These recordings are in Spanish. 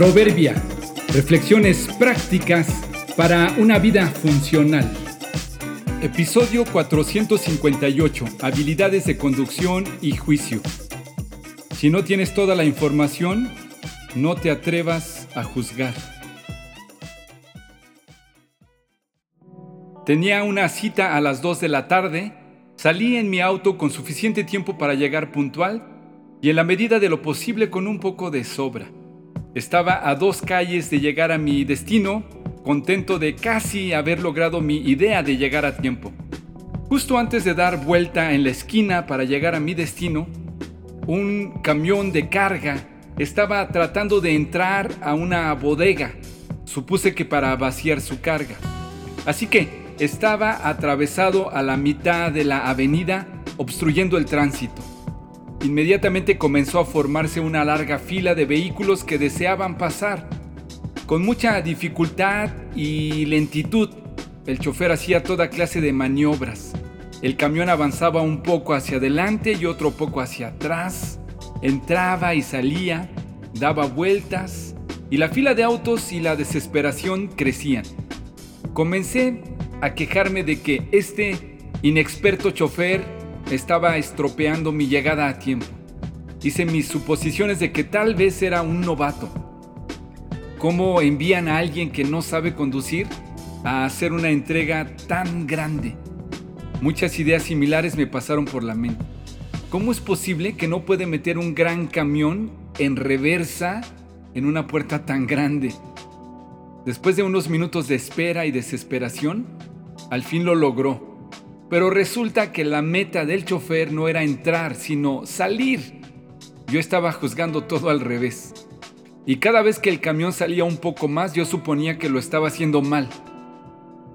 Proverbia. Reflexiones prácticas para una vida funcional. Episodio 458. Habilidades de conducción y juicio. Si no tienes toda la información, no te atrevas a juzgar. Tenía una cita a las 2 de la tarde, salí en mi auto con suficiente tiempo para llegar puntual y en la medida de lo posible con un poco de sobra. Estaba a dos calles de llegar a mi destino, contento de casi haber logrado mi idea de llegar a tiempo. Justo antes de dar vuelta en la esquina para llegar a mi destino, un camión de carga estaba tratando de entrar a una bodega. Supuse que para vaciar su carga. Así que estaba atravesado a la mitad de la avenida, obstruyendo el tránsito. Inmediatamente comenzó a formarse una larga fila de vehículos que deseaban pasar. Con mucha dificultad y lentitud, el chofer hacía toda clase de maniobras. El camión avanzaba un poco hacia adelante y otro poco hacia atrás. Entraba y salía, daba vueltas, y la fila de autos y la desesperación crecían. Comencé a quejarme de que este inexperto chofer estaba estropeando mi llegada a tiempo. Hice mis suposiciones de que tal vez era un novato. ¿Cómo envían a alguien que no sabe conducir a hacer una entrega tan grande? Muchas ideas similares me pasaron por la mente. ¿Cómo es posible que no puede meter un gran camión en reversa en una puerta tan grande? Después de unos minutos de espera y desesperación, al fin lo logró pero resulta que la meta del chofer no era entrar, sino salir. Yo estaba juzgando todo al revés. Y cada vez que el camión salía un poco más, yo suponía que lo estaba haciendo mal.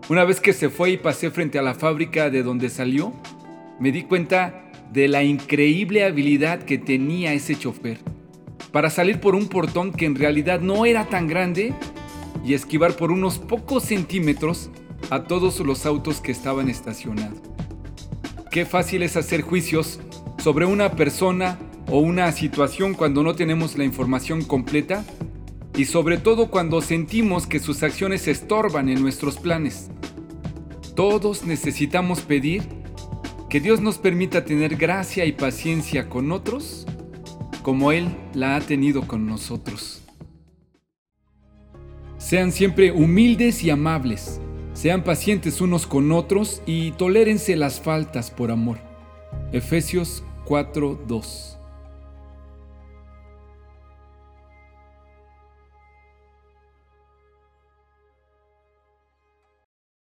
Una vez que se fue y pasé frente a la fábrica de donde salió, me di cuenta de la increíble habilidad que tenía ese chofer para salir por un portón que en realidad no era tan grande y esquivar por unos pocos centímetros a todos los autos que estaban estacionados. Qué fácil es hacer juicios sobre una persona o una situación cuando no tenemos la información completa y sobre todo cuando sentimos que sus acciones estorban en nuestros planes. Todos necesitamos pedir que Dios nos permita tener gracia y paciencia con otros como Él la ha tenido con nosotros. Sean siempre humildes y amables sean pacientes unos con otros y tolérense las faltas por amor. Efesios 4:2